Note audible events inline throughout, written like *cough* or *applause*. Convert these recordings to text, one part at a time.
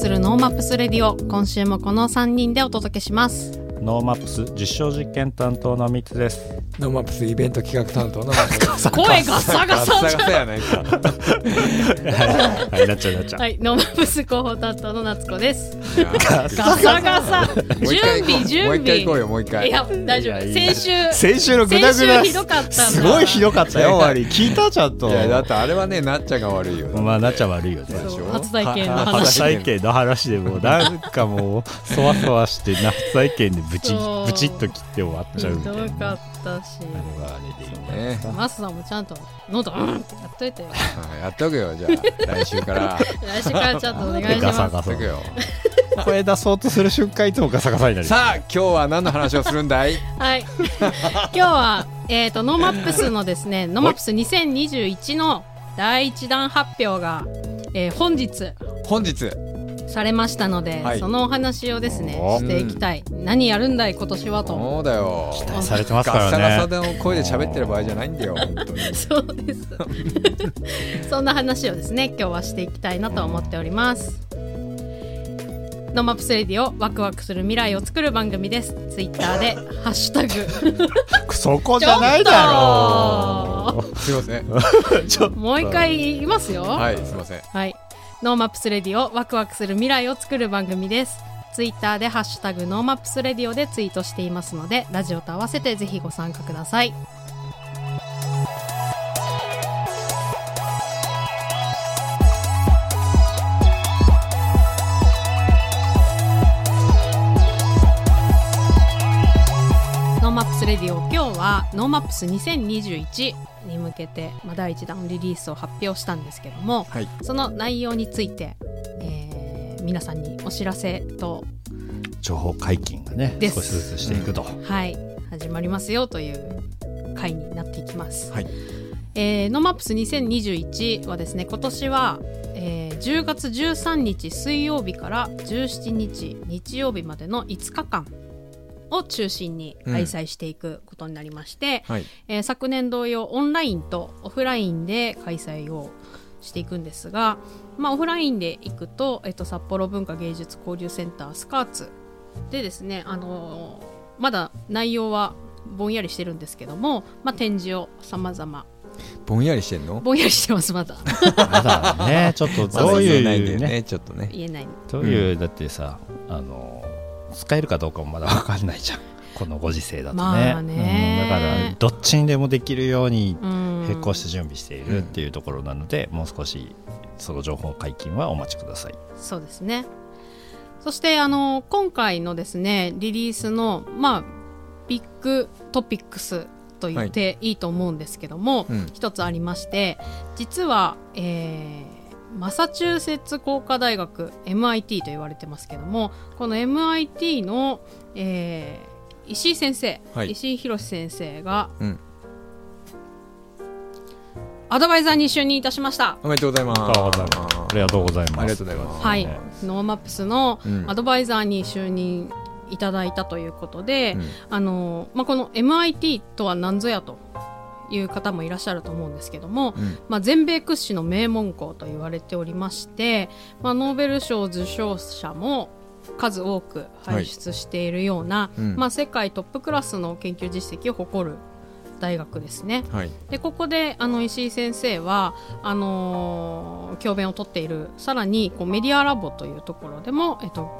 するノーマップスレディオ今週もこの3人でお届けしますノーマップス実証実験担当のミツです。ノーマップスイベント企画担当の松 *laughs* 声ガサガサじゃないか *laughs* はい、なっちゃうなっちゃう。はいノーマップス広報担当の夏子ですガガサ。ガサ準備準もう一回行こう備よもう一回。いや大丈夫。先週先週のグダグダ。先週ひどかったすごいひどかったよ、終わり。聞いたちゃんと。いやだってあれはねなっちゃんが悪いよ。まあ、なっちゃん悪いよね。初体験のは話。初体験の話でもうなんかもうそわそわして初体験でブチブチッと切って終わっちゃうみたいな。ね、ひどかったし。あれはあれでいいんじゃないですか。マスさんもちゃんと喉うんってやっといてよ。*laughs* やっとくよじゃあ。来週から。や *laughs* 来週からちゃんとお願いします。ガサガサ。っとくよ *laughs* 声出そうとする瞬間いつもガサガサになる。さあ今日は何の話をするんだい？*laughs* はい。*laughs* 今日は、えっ、と、ノーマップスのですね、ノーマップス2021の第一弾発表が、えー本日本日されましたので、はいそのお話をですねお、していきたい。何やるんだい、今年はと。そうだよ期待されてますかガサガサらね。での声で喋ってる場合じゃないんだよ本当にそうです。そんな話をですね、今日はしていきたいなと思っております。 NoMaps Radio ワクワクする未来を作る番組です。ツイッターでハッシュタグ。そこじゃないだろすいませんう。ちょっともう一回言いますよ。はいすいませんはい。 NoMaps Radio ワクワクする未来を作る番組です。ツイッターでハッシュタグ NoMaps Radio でツイートしていますので、ラジオと合わせてぜひご参加ください。レディオ今日は NoMaps 2021に向けて、まあ、第1弾リリースを発表したんですけども、はい。その内容について、えー皆さんにお知らせと、情報解禁がね少しずつしていくと、はい、始まりますよという回になっていきます。はい。えー NoMaps 2021はですね今年は、えー10月13日水曜日から17日日曜日までの5日間を中心に開催していくことになりまして、はい。えー昨年同様オンラインとオフラインで開催をしていくんですが、まあ、オフラインで行くと、えっと、札幌文化芸術交流センタースカーツでですね、あのーまだ内容はぼんやりしてるんですけども、まあ、展示をさまざまぼんやりしてんの？ぼんやりしてますまだ。まだねちょっとどうまだ言えないんだいうねよねちょっとね。言えない。どういう、だってさあの使えるかどうかもまだ分かんないじゃん。*laughs* このご時世だとね,、まあね。うん、だからどっちにでもできるようにうん。並行して準備しているっていうところなので、もう少しその情報解禁はお待ちください。そうですね。そしてあの今回のですねリリースのまあビッグトピックスと言っていいと思うんですけども、うん。一つありまして実は、えーマサチューセッツ工科大学 MIT と言われてますけどもこの MIT の、えー石井先生、はい。石井裕先生がうん。アドバイザーに就任いたしました。おめでとうございます。ありがとうございます。ありがとうございます。ありがとうございます。はい。ね、 NoMaps のうん。アドバイザーに就任いただいたということで、うん。あのまあ、この MIT とは何ぞやという方もいらっしゃると思うんですけども、うん。まあ、全米屈指の名門校と言われておりまして、まあ、ノーベル賞受賞者も数多く輩出しているような、うん。まあ、世界トップクラスの研究実績を誇る大学ですね。はい。でここであの石井先生はあのー教鞭をとっているさらにこうメディアラボというところでも、えっと、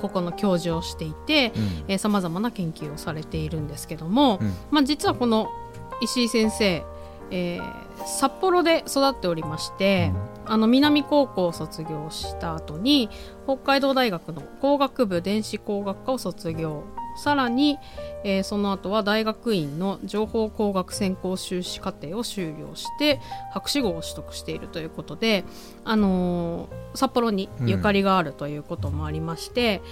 ここの教授をしていてうん。さまざまな研究をされているんですけども、うん。まあ、実はこの石井先生、えー札幌で育っておりまして、あの南高校を卒業した後に北海道大学の工学部電子工学科を卒業。さらに、えーその後は大学院の情報工学専攻修士課程を修了して博士号を取得しているということで、あのー札幌にゆかりがあるということもありまして、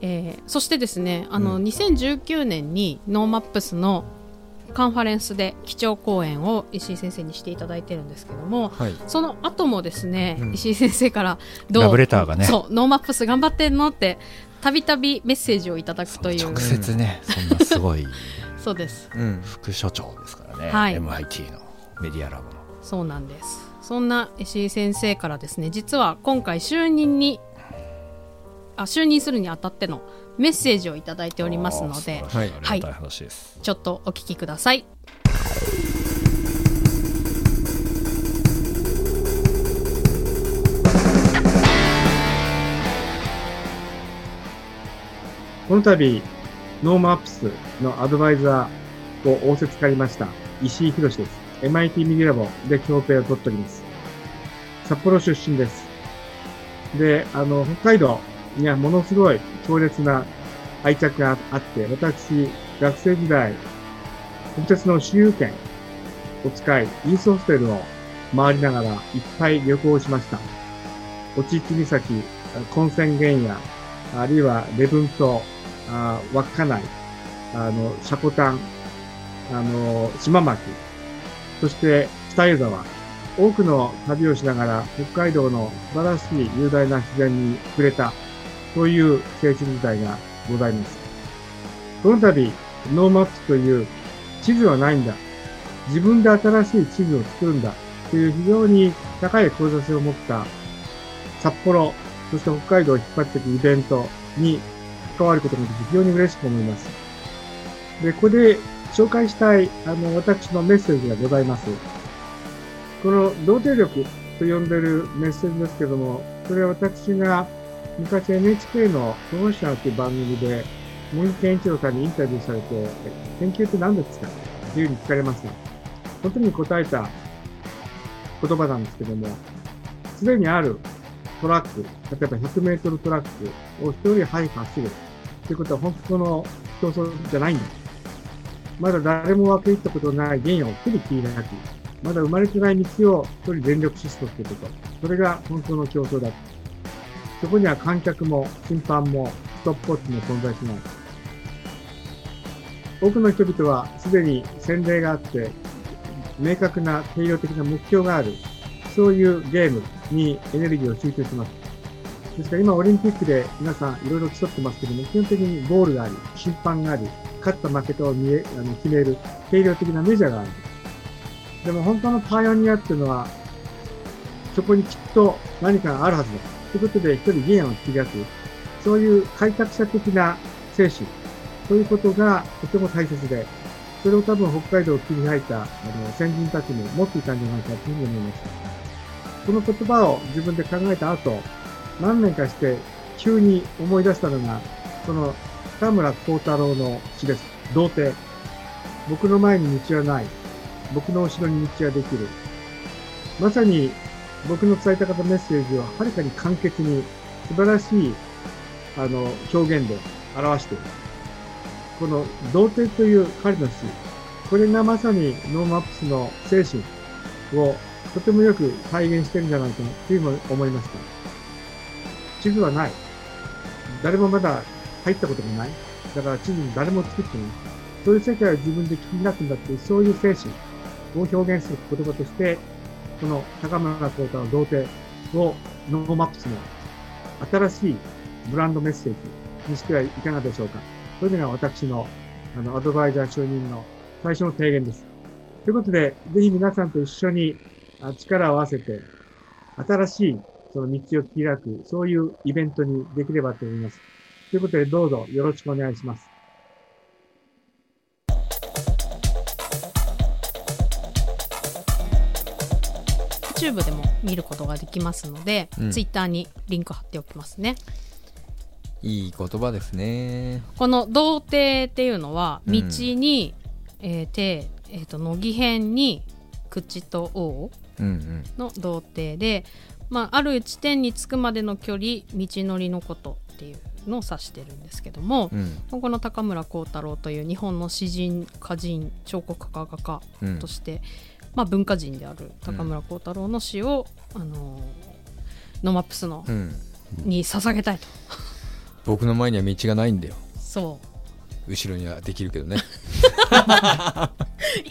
えーそしてですねあの、うん。2019年に NoMaps のカンファレンスで基調講演を石井先生にしていただいてるんですけどもはい。その後もですね、うん。石井先生からどうラブレターがね。そう NoMaps 頑張ってんのってたびたびメッセージをいただくという。直接ねそんなすごい。*laughs* そうです。うん。副所長ですからね、はい。MIT のメディアラボの。そうなんです。そんな石井先生からですね実は今回就任にあ就任するにあたってのメッセージをいただいておりますのであー素晴らしいはいありがたい話です、ちょっとお聞きくださいこの度、 NoMapsのアドバイザーを仰せつかりました石井博です。MIT ミディラボで協定を取っております。札幌出身です。で、あの、北海道にはものすごい強烈な愛着があって、私、学生時代、国鉄の私有権を使い、イースホステルを回りながらいっぱい旅行しました。おちち岬、根泉原野、あるいは礼文島、稚内、あの、シコタン、あの、島巻、そして北湯沢、多くの旅をしながら北海道の素晴らしい雄大な自然に触れた、そういう青春時代がございます。この度、 NoMaps という地図はないんだ。自分で新しい地図を作るんだ。という非常に高い志を持った札幌、そして北海道を引っ張っていくイベントに関わることができて非常に嬉しく思います。で、ここで紹介したい、あの、私のメッセージがございます。この、童貞力と呼んでるメッセージですけども、これは私が昔 NHK のプロフェッショナルという番組で、森健一郎さんにインタビューされて、研究って何ですか？っていうふうに聞かれます。本当に答えた言葉なんですけども、すでにあるトラック、例えば100メートルトラックを一人早く走るということは本当の競争じゃないんだ。まだ誰も分け入ったことのない原野を一人切り開き、まだ生まれてない道を一人全力疾走ということ。それが本当の競争だ。そこには観客も審判もストップウォッチも存在しない。多くの人々はすでに洗礼があって、明確な定量的な目標がある。そういうゲームにエネルギーを集中します。ですから今オリンピックで皆さんいろいろ競ってますけども、基本的にゴールがあり、審判があり、勝った負けたを見えあの決める定量的なメジャーがある。でも本当のパイオニアっていうのは、そこにきっと何かがあるはずだ。ということで一人ゲームを切り開く。そういう開拓者的な精神。そういうことがとても大切で、それを多分北海道を切り開いたあの先人たちも持っていたんじゃないかというふうに思いました。この言葉を自分で考えた後、何年かして急に思い出したのが、この田村幸太郎の詩です。童貞。僕の前に道はない。僕の後ろに道はできる。まさに僕の伝えたかったメッセージをはるかに簡潔に素晴らしいあの表現で表している。この道程という彼の詩、これがまさに NoMaps の精神をとてもよく体現してるんじゃないかなというふうに思いました。地図はない。誰もまだ入ったことがない。だから地図に誰も作ってない。そういう世界を自分で切り開くんだっていう、そういう精神を表現する言葉として、この高村光太郎の道程を NoMaps の新しいブランドメッセージにしてはいかがでしょうか。それが私のあのアドバイザー就任の最初の提言です。ということで、ぜひ皆さんと一緒に力を合わせて、新しいその道を開く、そういうイベントにできればと思います。ということで、どうぞよろしくお願いします。YouTube でも見ることができますので、うん Twitter にリンク貼っておきますねいい言葉ですね。この童貞っていうのはうん道に、えー手、えー、と乃木辺に口と王うんうん。の童貞で、まあ、ある地点に着くまでの距離道のりのことっていうのを指してるんですけども、うんこの高村光太郎という日本の詩人歌人彫刻家画家うんとして、まあ、文化人である高村光太郎の詩を、あのー NoMaps の、うん。に捧げたいと僕の前には道がないんだよ。そう後ろにはできるけどね。*laughs*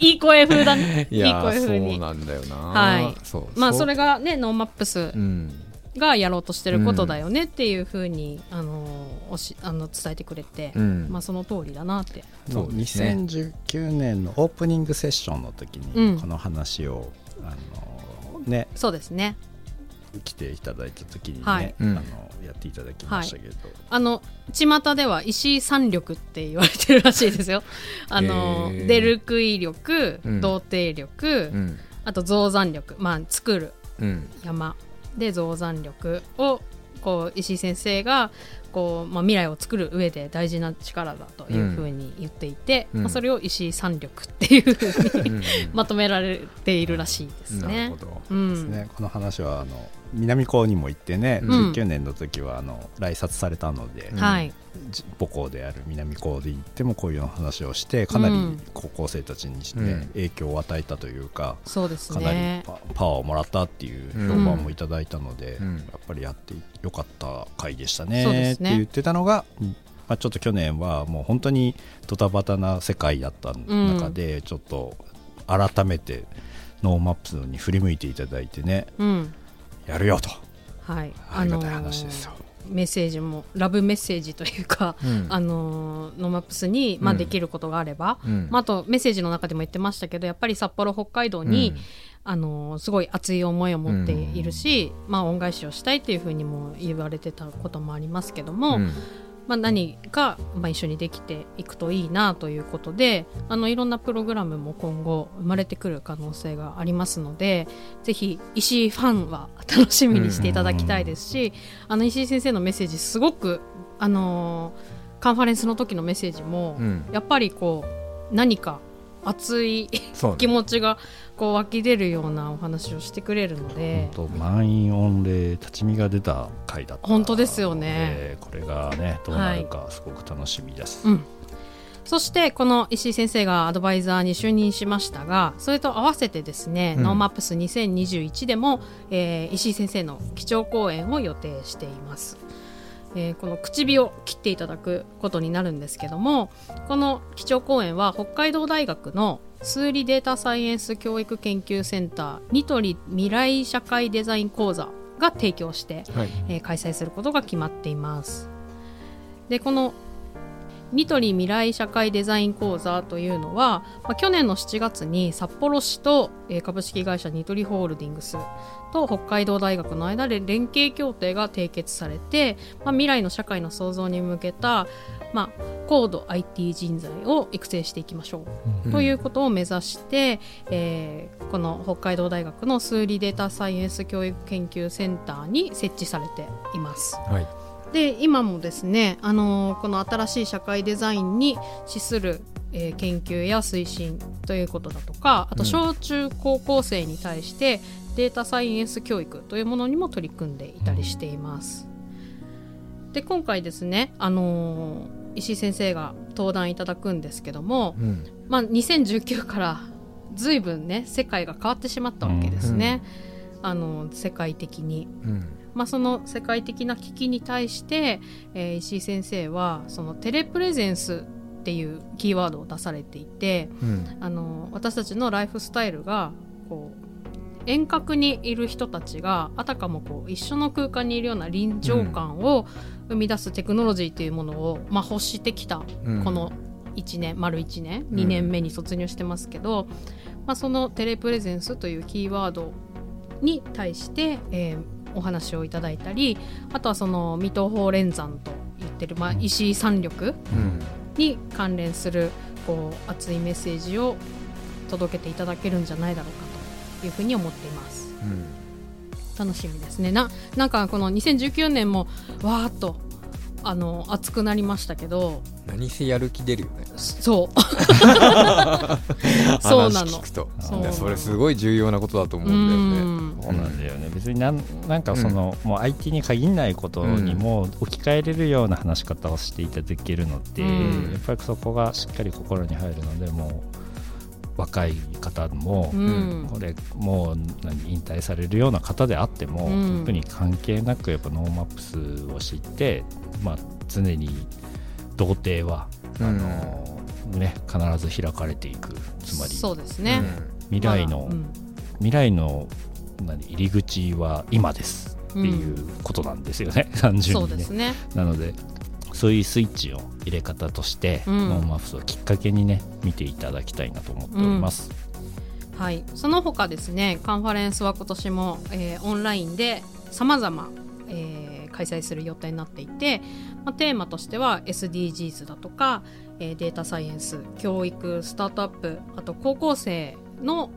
いい声風だねいやいい声ー風にそうなんだよな。はいそう。まあそれれがね NoMaps うん。がやろうとしてることだよねっていうふうに、あのーおしあの伝えてくれて、うん。まあその通りだなって。そうですね。2019年のオープニングセッションの時うん。にこの話を、あのねそうですね。来ていただいた時にね、はい。うん。あのやっていただきましたけど、あの巷では石井三力って言われてるらしいですよ。あの、へー出る杭力うん。童貞力、うん。あと増産力まあ作るうん。山で増産力をこう石井先生がこう、まあ、未来を作る上で大事な力だというふうに言っていて、うんまあ、それを石井三力っていうふうにうん *laughs* まとめられているらしいですなるねほ。ど。うん。ですね、この話はあの南高にも行ってね、うん。19年の時はあの来札されたので、母校である南高で行ってもこういう話をしてかなりうん。高校生たちに、ねうん。影響を与えたというかそうですかなりね。パパワーをもらったっていう評判もいただいたので、うん。やっぱりやってよかった回でしたそうでねって言ってたのが、うんまあ、ちょっと去年はもう本当にドタバタな世界だった中で、ちょっと改めて NoMaps に振り向いていただいてねうん。やるよと。はい、ありがたい話ですよ。メッセージもラブメッセージというか、うん。あのー NoMaps に、まあ、うん。できることがあれば、うん。まあ、あとメッセージの中でも言ってましたけどやっぱり札幌北海道に、うんあのーすごい熱い思いを持っているし、まあ、恩返しをしたいっていうふうにも言われてたこともありますけども、うん。まあ、何か、まあ、一緒にできていくといいなということであのいろんなプログラムも今後生まれてくる可能性がありますのでぜひ石井ファンは楽しみにしていただきたいですし、あの石井先生のメッセージすごく、あのーカンファレンスの時のメッセージも、うん。やっぱりこう何か熱い *laughs* 気持ちがこう湧き出るようなお話をしてくれるので。本当満員御礼立ち見が出た回だった。本当ですよね。えーこれがねどうなるかすごく楽しみです、うん、そしてこの石井先生がアドバイザーに就任しましたがそれと合わせてですね、うん。 NoMaps 2021でも、えー石井先生の基調講演を予定しています。えーこの口火を切っていただくことになるんですけどもこの基調講演は北海道大学の数理データサイエンス教育研究センターニトリ未来社会デザイン講座が提供してはいえー開催することが決まっています。でこのニトリ未来社会デザイン講座というのは、まあ、去年の7月に札幌市と、えー株式会社ニトリホールディングスと北海道大学の間で連携協定が締結されて、まあ、未来の社会の創造に向けた、まあ、高度 IT 人材を育成していきましょうということを目指して、えーこの北海道大学の数理データサイエンス教育研究センターに設置されています。はいで今もですね、あのーこの新しい社会デザインに資する、えー研究や推進ということだとかあとうん。小中高校生に対してデータサイエンス教育というものにも取り組んでいたりしています。で今回ですね、あのー石井先生が登壇いただくんですけども、うん。まあ、2019から随分ね世界が変わってしまったわけですね、あの世界的に。うんまあ、その世界的な危機に対して、えー石井先生はそのテレプレゼンスっていうキーワードを出されていてうん。あの私たちのライフスタイルがこう遠隔にいる人たちがあたかもこう一緒の空間にいるような臨場感を生み出すテクノロジーというものを、まあ、欲してきたうん。この1年丸1年2年目に突入してますけど、まあ、そのテレプレゼンスというキーワードに対して、えーお話をいただいたりあとはその水戸法連山と言ってる、まあ、石井三力うん。に関連するこう熱いメッセージを届けていただけるんじゃないだろうかというふうに思っています。うん。楽しみですね。ななんかこの2019年もわーっとあの熱くなりましたけど。何せやる気出るよね。そう。*laughs* そうなの。話聞くと。そう。いやそれすごい重要なことだと思ううんだよね。ん。そうなんだよね。別になんなんかその、もう IT に限らないことにも置き換えれるような話し方をしていただけるので、うん。やっぱりそこがしっかり心に入るのでもう若い方も、うん。これもう何引退されるような方であっても、うん。特に関係なくやっぱ NoMaps を知って、まあ、常に道程は、あのね、必ず開かれていく。つまりそうですね、未来の、まだうん。未来の何入り口は今ですっていうことなんですよね、単純にね。そうですね。なのでそういうスイッチの入れ方として、うん。 NoMaps をきっかけにね見ていただきたいなと思っております、はい、その他ですねカンファレンスは今年も、えーオンラインでさまざま開催する予定になっていて、まあ、テーマとしては SDGs だとか、えーデータサイエンス教育スタートアップあと高校生の、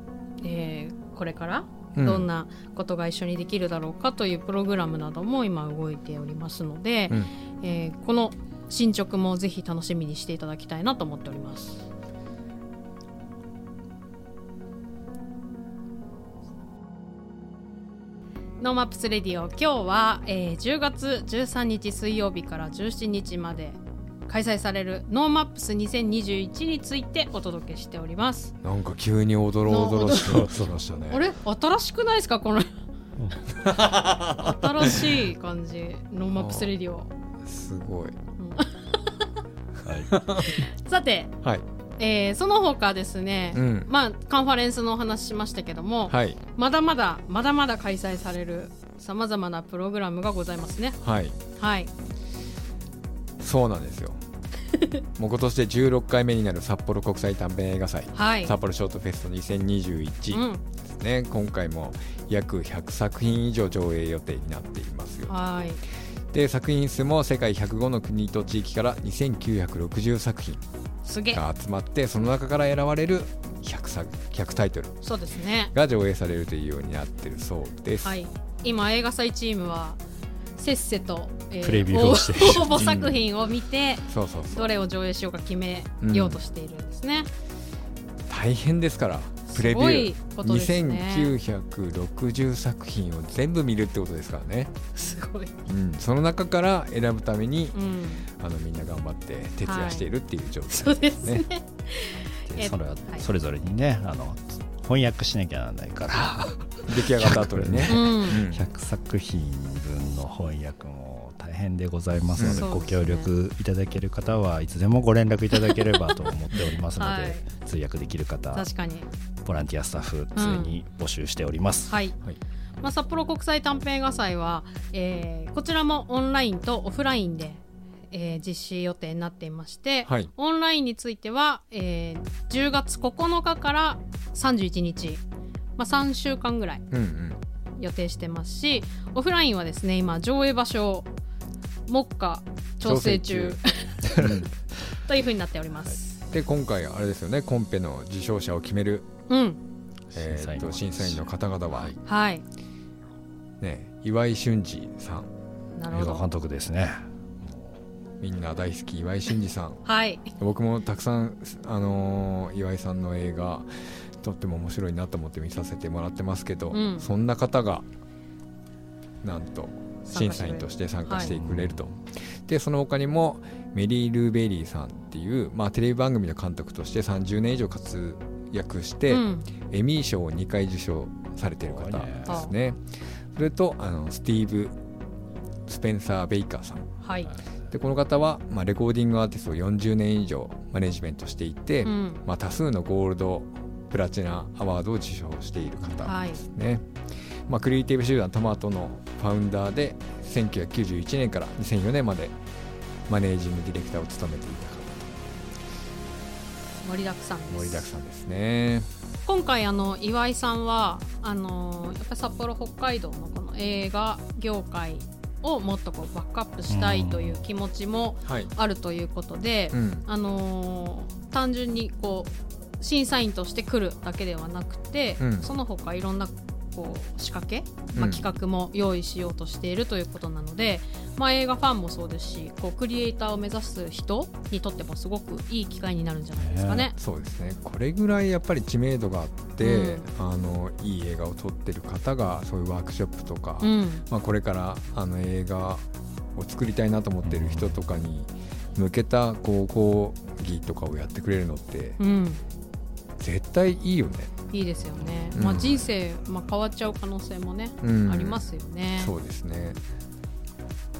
えーこれからうん。どんなことが一緒にできるだろうかというプログラムなども今動いておりますので、うんえーこの進捗もぜひ楽しみにしていただきたいなと思っております。NoMaps Radio 今日は、えー10月13日水曜日から17日まで開催される NoMaps 2021についてお届けしております。なんか急におどろおどろしくなってきましたねあれ？新しくないですか？この新しい感じ NoMaps Radio。すごい。はい。*laughs* さて、はい。えーその他ですね、うん。まあカンファレンスのお話しましたけども、はい。まだまだまだまだ開催されるさまざまなプログラムがございますね。はい。はい、そうなんですよ。*laughs* もう今年で16回目になる札幌国際短編映画祭はい、札幌ショートフェスト2021うん、ですね、今回も約100作品以上上映予定になっていますよ。はい、で作品数も世界105の国と地域から2960作品すげえ、が集まってその中から選ばれる 100, 作100タイトルそうですね。が上映されるというようになってるそうです、はい、今映画祭チームはせっせと、えプレビューをしている応募作品を見て、そうそうそう。どれを上映しようか決めようとしているんですね。大変ですからプレビュー。ことですね。2960作品を全部見るってことですからね、すごい。うん、その中から選ぶためにうん、あのみんな頑張って徹夜しているっていう状そう態ですね。えでそれははい。それぞれにねあの翻訳しなきゃならないから出来上がった後にね。*laughs* う、ん、うん。100作品分の翻訳も大変でございますので、うん。ご協力いただける方はいつでもご連絡いただければと思っておりますので、はい。通訳できる方確かに。ボランティアスタッフ常に募集しております、はい。はい。まあ、札幌国際短編映画祭は、えーこちらもオンラインとオフラインで、えー実施予定になっていまして、はい。オンラインについては、えー10月9日から31日、まあ、3週間ぐらいうんうん。予定してますしオフラインはですね今上映場所を目下調整中 *laughs* というふうになっております。で今回あれですよねコンペの受賞者を決める、うん、えーっと審査員の方々は、はい。はい、ね、岩井俊二さん。なるほど。映画監。督ですね。みんな大好き岩井俊二さん。はい、僕もたくさん、あのー岩井さんの映画とっても面白いなと思って見させてもらってますけど、うん。そんな方がなんと審査員として参加してくれると、でその他にもメリー・ルーベリーさんっていう、まあ、テレビ番組の監督として30年以上活躍して、うん、エミー賞を2回受賞されてる方ですね。それとあのスティーブ・スペンサー・ベイカーさん。はい、でこの方は、まあ、レコーディングアーティストを40年以上マネジメントしていて、うん、まあ、多数のゴールドプラチナアワードを受賞している方はい。ですね、まあ、クリエイティブ集団トマトのファウンダーで1991年から2004年までマネージングディレクターを務めていた盛りだくさんです。方盛りだくさんですね。今回あの岩井さんはあのやっぱり札幌北海道のこの映画業界をもっとこうバックアップしたいという気持ちもはい、あるということで、うん、あのー単純にこう審査員として来るだけではなくて、うん。その他いろんなこう仕掛け、まあ、うん企画も用意しようとしているということなので、まあ、映画ファンもそうですしこうクリエイターを目指す人にとってもすごくいい機会になるんじゃないですかね。そうですね。これぐらいやっぱり知名度があって、うん。あのいい映画を撮ってる方がそういうワークショップとか、うん。まあ、これからあの映画を作りたいなと思ってる人とかに向けたこう講義とかをやってくれるのってうん絶対いいよね、いいですよね、うん。まあ、人生、まあ、変わっちゃう可能性もね、うん。ありますよね。そうですね。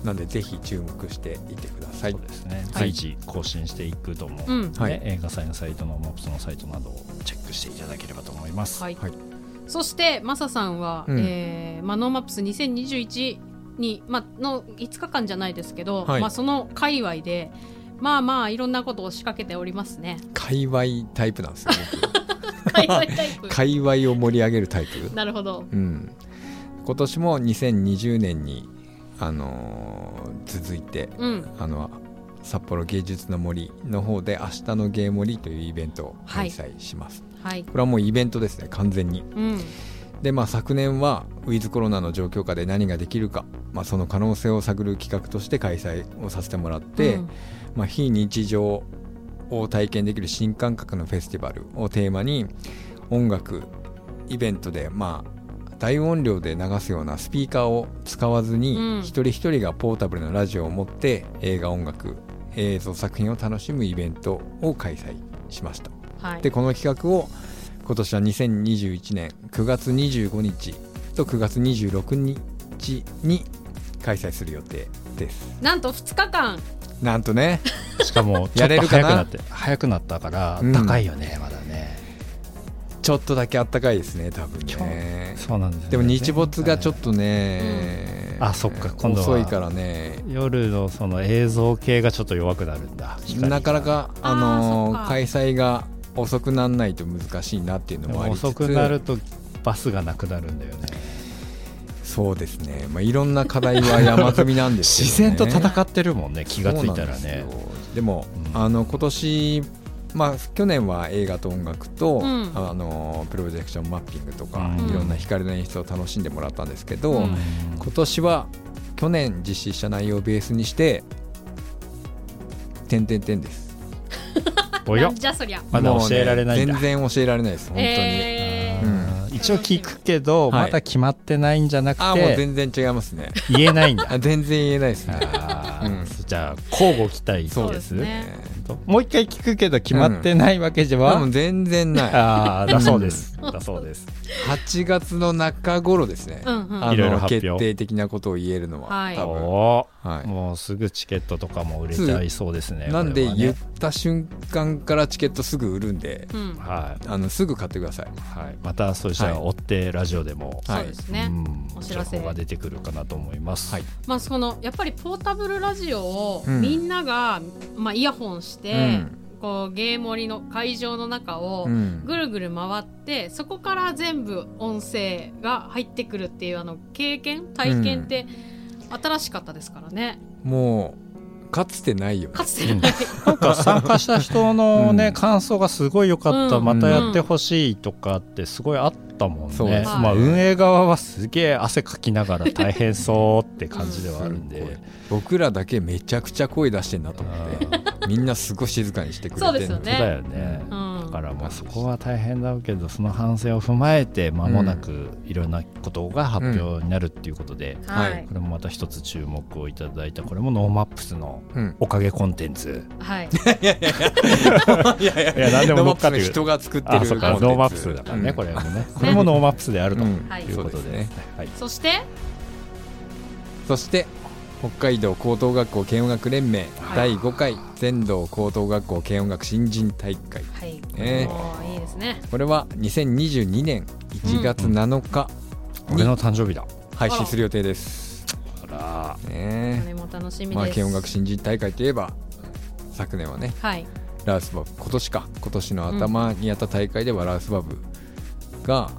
なんでぜひ注目していてください。そうですね、はい。随時更新していくと思う、うん。はい。ね映画祭のサイトのマップスのサイトなどをチェックしていただければと思います、はい。はい。そしてマサさんは、うん。えーまあ、 NoMaps 2021に、まあの5日間じゃないですけど、はい。まあ、その界隈でまあまあいろんなことを仕掛けておりますね。界隈タイプなんですよ僕 *laughs* 界隈タイプ。界隈を盛り上げるタイプ。なるほど。うん、今年も2020年に、あのー続いてうん。あの札幌芸術の森の方で「明日の芸森」というイベントを開催します、はい。これはもうイベントですね完全に。うんでまあ昨年はウィズコロナの状況下で何ができるか、まあ、その可能性を探る企画として開催をさせてもらって、うん。まあ、非日常を体験できる新感覚のフェスティバルをテーマに音楽イベントでまあ大音量で流すようなスピーカーを使わずに、うん。一人一人がポータブルなラジオを持って映画音楽映像作品を楽しむイベントを開催しました。はい。でこの企画を今年は2021年9月25日と9月26日に開催する予定です。なんと2日間。なんとね。*laughs* しかも *laughs* ちょやっとれるかな？早くなって早くなったからうん。高いよね、まだね。ちょっとだけあったかいですね多分ね。そうなんですよね。でも日没がちょっとね、あそっか今度は。遅いからね。夜のその映像系がちょっと弱くなるんだなかなかああのー開催が遅くならないと難しいなっていうのでももありつつ。遅くなるとバスがなくなるんだよね。そうですね、まあ、いろんな課題は山積みなんです自けど、ね、然と戦ってるもんね気がついたらね。そうなんでも、うん。あの今年まあ去年は映画と音楽と、うん。あのプロジェクションマッピングとか、うん。いろんな光の演出を楽しんでもらったんですけど、うん。今年は去年実施した内容をベースにして点々点です *laughs* なんじゃそりゃ。まだ教えられないんだ。ね全然教えられないです本当に、えー。うん。一応聞くけど、はいまだ決まってないんじゃなくて、ああもう全然違いますね。言えないんだ。あ全然言えないですね。うん。じゃあ交互期待そうですね。もう一回聞くけど決まってないわけでは、まあもう全然ない。ああだそうです、だそうです。8月の中頃ですね、うんうん。あいろいろ決定的なことを言えるのは、はい。多分。おはい。ーもうすぐチケットとかも売れちゃいそうですねなんで言った瞬間からチケットすぐ売るんでうんはい、あのすぐ買ってください。はい、またそしたらはい。追ってラジオでも、はい。そうですね、うんお知らせ。情報が出てくるかなと思います、はい。まあそのやっぱりポータブルラジオをうん。みんなが、まあ、イヤホンして、うんこうゲーム盛りの会場の中をうん。ぐるぐる回ってそこから全部音声が入ってくるっていうあの経験体験って新しかったですからね、もうかつてないよね。かつてない、なんか参加した人のね、うん。感想がすごい良かった、うん。またやってほしいとかってすごいあったもんね、そうまあ、運営側はすげえ汗かきながら大変そうって感じではあるんで、*laughs* 僕らだけめちゃくちゃ声出してんなと思って。みんなすごい静かにしてくれてそうですよね。だよね、うん。だからもうそこは大変だけどその反省を踏まえて間もなくいろんなことが発表になるっていうことで、はい、はい。これもまた一つ注目をいただいたこれも NoMaps のうん。おかげコンテンツ。はい、いやいやいや。いやいや何でも乗っかってくる人が作ってあるそうか NoMaps だからね、うん。これもね。これもノーマップスであるといいうことで,、そうですね。はい、そしてそして？北海道高等学校軽音楽連盟第5回全道高等学校軽音楽新人大会。はい、ね。もういいですね。これは2022年1月7日俺の誕生日だ。配信する予定です、あら。こねれも楽しみまあ、です、軽音楽新人大会といえば昨年はねはい。ラウスバブ今年か。今年の頭にやった大会ではラウスバブが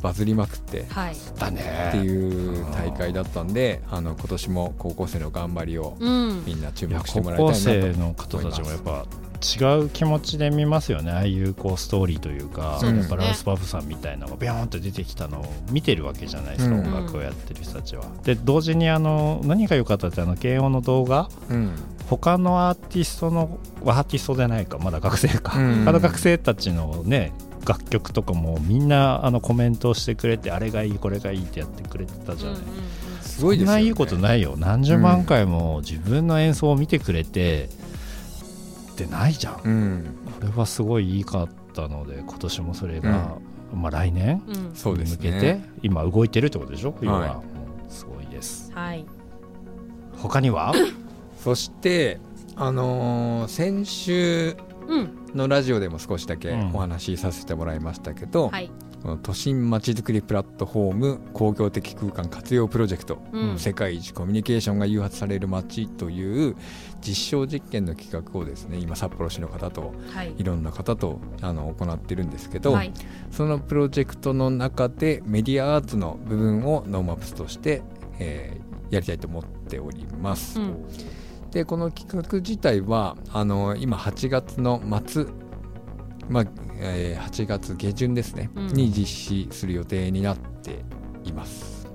バズりまくってはい。だね。っていう大会だったんであの今年も高校生の頑張りをうん。みんな注目して高校もらいたいなと生の方たちもやっぱ違う気持ちで見ますよね。ああいうこうストーリーというかね。やっぱラウスバブさんみたいなのがビョーンって出てきたのを見てるわけじゃないですか、うん。音楽をやってる人たちは。で同時にあの何が良かったってあの慶応の動画。うん。他のアーティストのアーティストじゃないかまだ学生か、うん。他の学生たちのね楽曲とかもみんなあのコメントをしてくれてあれがいいこれがいいってやってくれてたじゃない、すごいですよ、ね、いいことないよ。何十万回も自分の演奏を見てくれてってないじゃん、こうん。れはすごいいいかったので今年もそれが、まあ、来年うん。うんそうですに向けて、ね。今動いてるってことでしょ？要は、すごいです。はい。他には？*coughs* そしてあのー先週うん。のラジオでも少しだけうん。お話しさせてもらいましたけど、はい都心まちづくりプラットフォーム公共的空間活用プロジェクト、うん。世界一コミュニケーションが誘発される街という実証実験の企画をですね今札幌市の方とはい。いろんな方とあの行ってるんですけど、はい。そのプロジェクトの中でメディアアーツの部分を NoMaps として、えーやりたいと思っております。うん。でこの企画自体はあの今8月の末、まあえー8月下旬ですね、うん。に実施する予定になっています。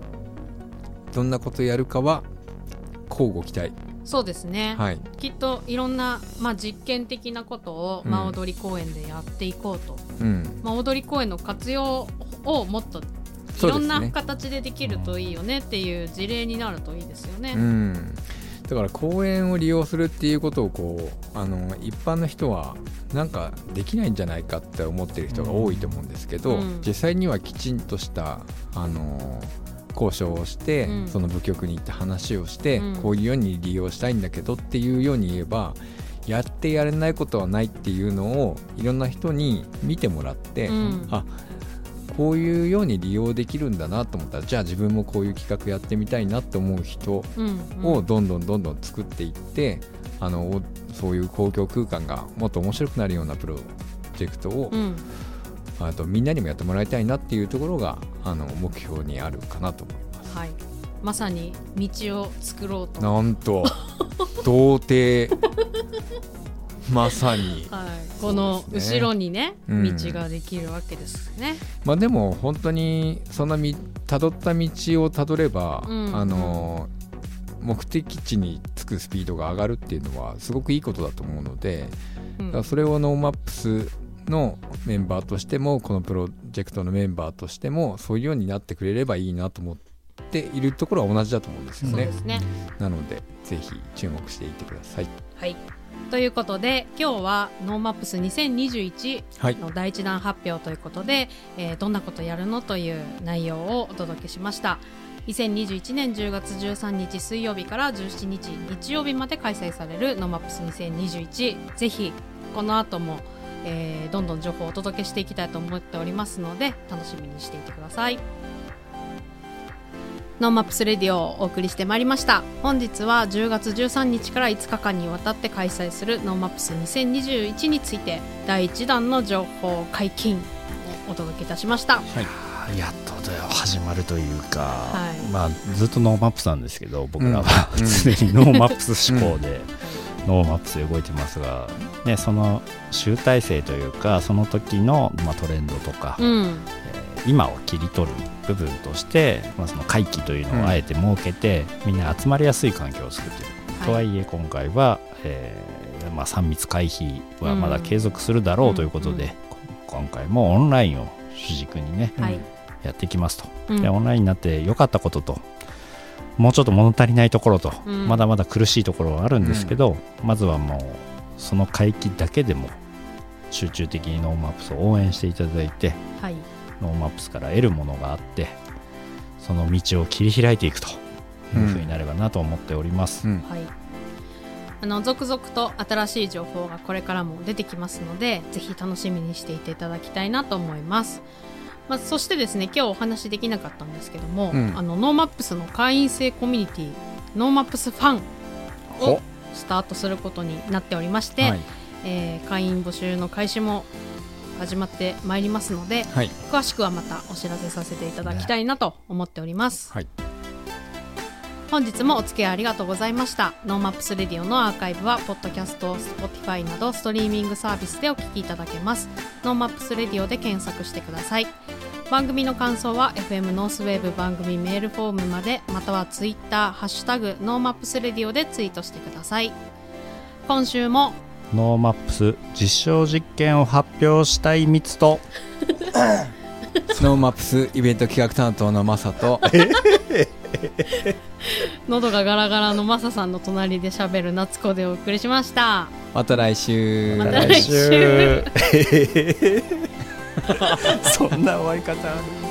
どんなことやるかは乞うご期待。そうですね、はい、きっといろんな、まあ、実験的なことを、うん。まあ、大通公園でやっていこうと、うん、まあ、大通公園の活用をもっといろんな形でできるといいよねっていう事例になるといいですよね。うん、だから公園を利用するっていうことをこうあの一般の人はなんかできないんじゃないかって思ってる人が多いと思うんですけど、うん。実際にはきちんとしたあの交渉をして、うん。その部局に行って話をして、うん。こういうように利用したいんだけどっていうように言えばやってやれないことはないっていうのをいろんな人に見てもらって、うん。あこういうように利用できるんだなと思ったらじゃあ自分もこういう企画やってみたいなって思う人をどんどんどんどん作っていって、あのおそういう公共空間がもっと面白くなるようなプロジェクトを、うん。あとみんなにもやってもらいたいなっていうところがあの目標にあるかなと思います。はい、まさに道を作ろうと、なんと童貞まさにはい、この後ろにねうん道ができるわけですね。まあでも本当にそんなみ辿った道をたどれば、うんあの目的地に着くスピードが上がるっていうのはすごくいいことだと思うので、うんだからそれを NoMaps のメンバーとしてもこのプロジェクトのメンバーとしてもそういうようになってくれればいいなと思っているところは同じだと思うんですよねね。なのでぜひ注目していてください。はい。ということで今日は NoMaps 2021はい、の第一弾発表ということで、えーどんなことやるのという内容をお届けしました。2021年10月13日水曜日から17日日曜日まで開催される NoMaps 2021ぜひこの後も、えーどんどん情報をお届けしていきたいと思っておりますので楽しみにしていてください。NoMaps RADIO をお送りしてまいりました。本日は10月13日から5日間にわたって開催する NoMaps 2021について第1弾の情報解禁をお届けいたしました。やっとだよ。始まるというか、はい。まあずっと NoMaps なんですけど僕らは、うん。*laughs* 常に NoMaps 思考で、 NoMaps で動いてますが、ね、その集大成というかその時の、まあ、トレンドとか、うん。えー今を切り取る部分として、まあ、その回帰というのをあえて設けて、みんな集まりやすい環境を作っている、とはいえ今回は、えーまあ、3密回避はまだ継続するだろうということで、うん。こ今回もオンラインを主軸にねはい、やっていきますと、うん。でオンラインになって良かったことともうちょっと物足りないところと、うん。まだまだ苦しいところはあるんですけど、まずはもうその回帰だけでも集中的に NoMaps を応援していただいてはい NoMaps から得るものがあってその道を切り開いていくというふうになればなと思っております、うん。はい。あの続々と新しい情報がこれからも出てきますのでぜひ楽しみにしていていただきたいなと思います、まあ、そしてですね今日お話できなかったんですけども、うん。あのノーマップスの会員制コミュニティ NoMaps ファンをスタートすることになっておりまして、はい、えー会員募集の開始も始まってまいりますのではい、詳しくはまたお知らせさせていただきたいなと思っております、はい。本日もお付き合いありがとうございました。 NoMaps RADIO のアーカイブはポッドキャスト Spotify などストリーミングサービスでお聞きいただけます。 NoMaps RADIO で検索してください。番組の感想は FM ノースウェーブ番組メールフォームまでまたはツイッターハッシュタグ NoMaps RADIO でツイートしてください。今週も NoMaps 実証実験を発表したい密と。*laughs* NoMaps イベント企画担当のマサと。*laughs* 喉がガラガラのマサさんの隣で喋る夏子でお送りしました。また来週。また来週。*laughs* そんな終わり方ある？